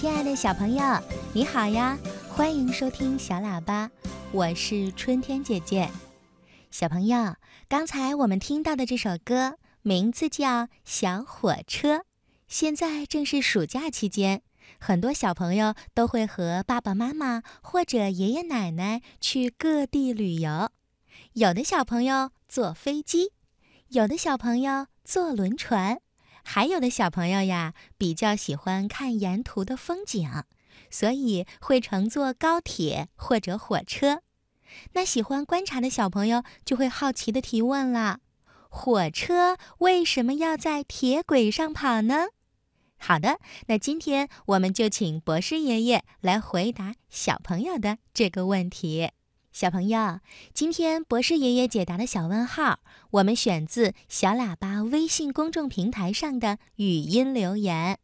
亲爱的小朋友，你好呀！欢迎收听小喇叭，我是春天姐姐。小朋友，刚才我们听到的这首歌名字叫《小火车》。现在正是暑假期间，很多小朋友都会和爸爸妈妈或者爷爷奶奶去各地旅游。有的小朋友坐飞机，有的小朋友坐轮船。还有的小朋友呀，比较喜欢看沿途的风景，所以会乘坐高铁或者火车。那喜欢观察的小朋友就会好奇的提问了：火车为什么要在铁轨上跑呢？好的，那今天我们就请博士爷爷来回答小朋友的这个问题。小朋友，今天博士爷爷解答的小问号，我们选自小喇叭微信公众平台上的语音留言。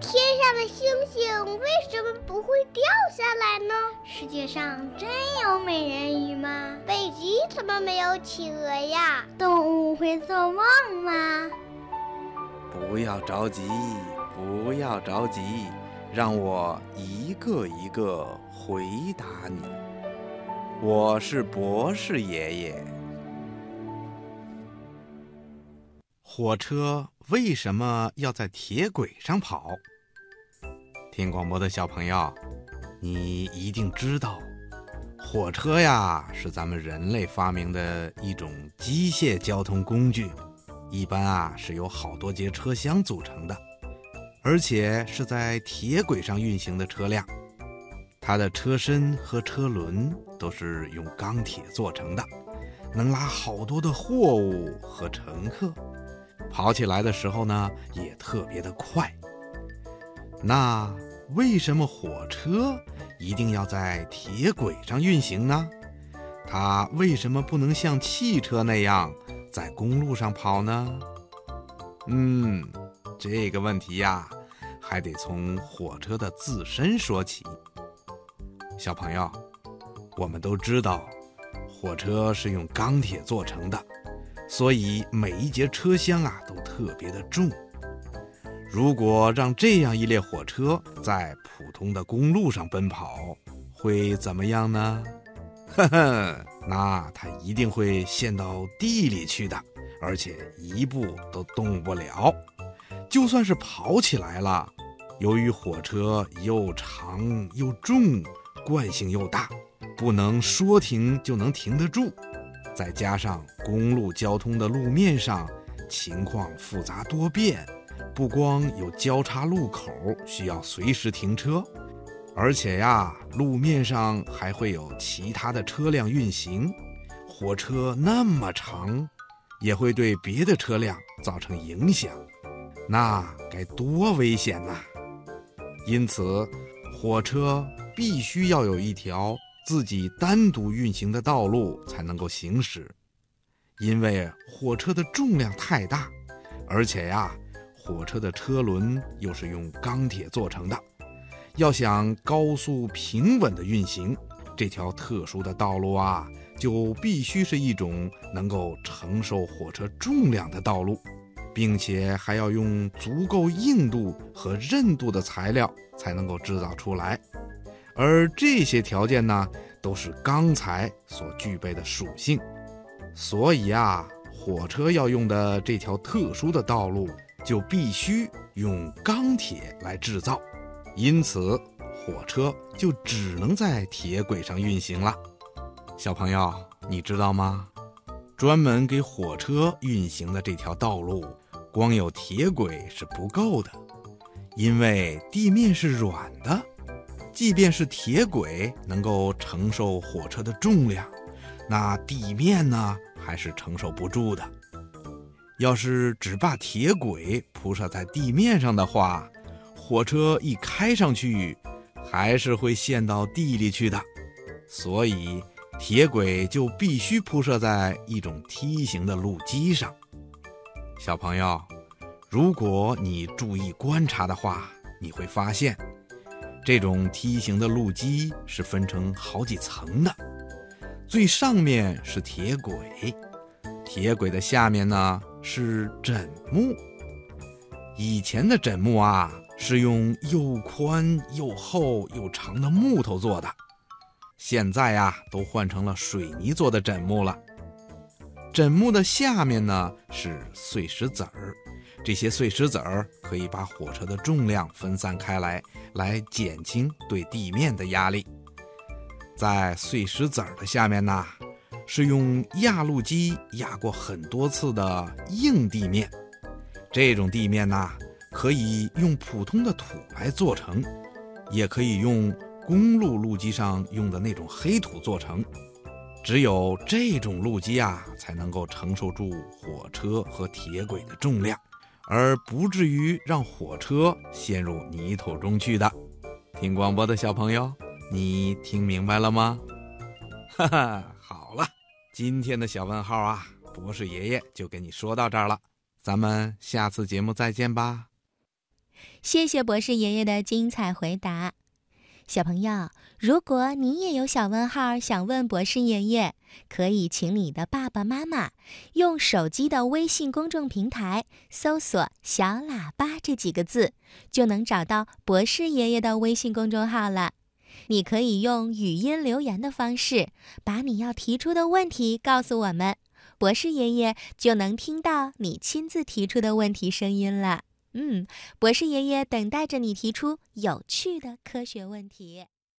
天上的星星为什么不会掉下来呢？世界上真有美人鱼吗？北极怎么没有企鹅呀？动物会做梦吗？不要着急，不要着急。让我一个一个回答你。我是博士爷爷。火车为什么要在铁轨上跑？听广播的小朋友，你一定知道，火车呀是咱们人类发明的一种机械交通工具，一般啊是由好多节车厢组成的。而且是在铁轨上运行的车辆，它的车身和车轮都是用钢铁做成的，能拉好多的货物和乘客，跑起来的时候呢也特别的快。那为什么火车一定要在铁轨上运行呢？它为什么不能像汽车那样在公路上跑呢？嗯。这个问题呀，还得从火车的自身说起。小朋友，我们都知道，火车是用钢铁做成的，所以每一节车厢啊都特别的重。如果让这样一列火车在普通的公路上奔跑，会怎么样呢？呵呵，那它一定会陷到地里去的，而且一步都动不了。就算是跑起来了，由于火车又长又重，惯性又大，不能说停就能停得住。再加上公路交通的路面上情况复杂多变，不光有交叉路口需要随时停车，而且呀，路面上还会有其他的车辆运行。火车那么长，也会对别的车辆造成影响。那该多危险呐！因此，火车必须要有一条自己单独运行的道路才能够行驶。因为火车的重量太大，而且呀，火车的车轮又是用钢铁做成的，要想高速平稳的运行，这条特殊的道路啊，就必须是一种能够承受火车重量的道路。并且还要用足够硬度和韧度的材料才能够制造出来，而这些条件呢，都是钢材所具备的属性。所以啊，火车要用的这条特殊的道路就必须用钢铁来制造，因此火车就只能在铁轨上运行了。小朋友，你知道吗？专门给火车运行的这条道路。光有铁轨是不够的，因为地面是软的，即便是铁轨能够承受火车的重量，那地面呢还是承受不住的。要是只把铁轨铺设在地面上的话，火车一开上去，还是会陷到地里去的。所以，铁轨就必须铺设在一种梯形的路基上。小朋友，如果你注意观察的话，你会发现，这种梯形的路基是分成好几层的。最上面是铁轨，铁轨的下面呢是枕木，以前的枕木啊，是用又宽又厚又长的木头做的，现在呀，都换成了水泥做的枕木了。枕木的下面呢是碎石子儿，这些碎石子儿可以把火车的重量分散开来，来减轻对地面的压力。在碎石子儿的下面呢，是用压路机压过很多次的硬地面。这种地面呢，可以用普通的土来做成，也可以用公路路基上用的那种黑土做成。只有这种路基啊，才能够承受住火车和铁轨的重量，而不至于让火车陷入泥土中去的。听广播的小朋友，你听明白了吗？哈哈，好了，今天的小问号啊，博士爷爷就给你说到这儿了。咱们下次节目再见吧。谢谢博士爷爷的精彩回答。小朋友，如果你也有小问号想问博士爷爷，可以请你的爸爸妈妈用手机的微信公众平台搜索“小喇叭”这几个字，就能找到博士爷爷的微信公众号了。你可以用语音留言的方式，把你要提出的问题告诉我们。博士爷爷就能听到你亲自提出的问题声音了。嗯，博士爷爷等待着你提出有趣的科学问题。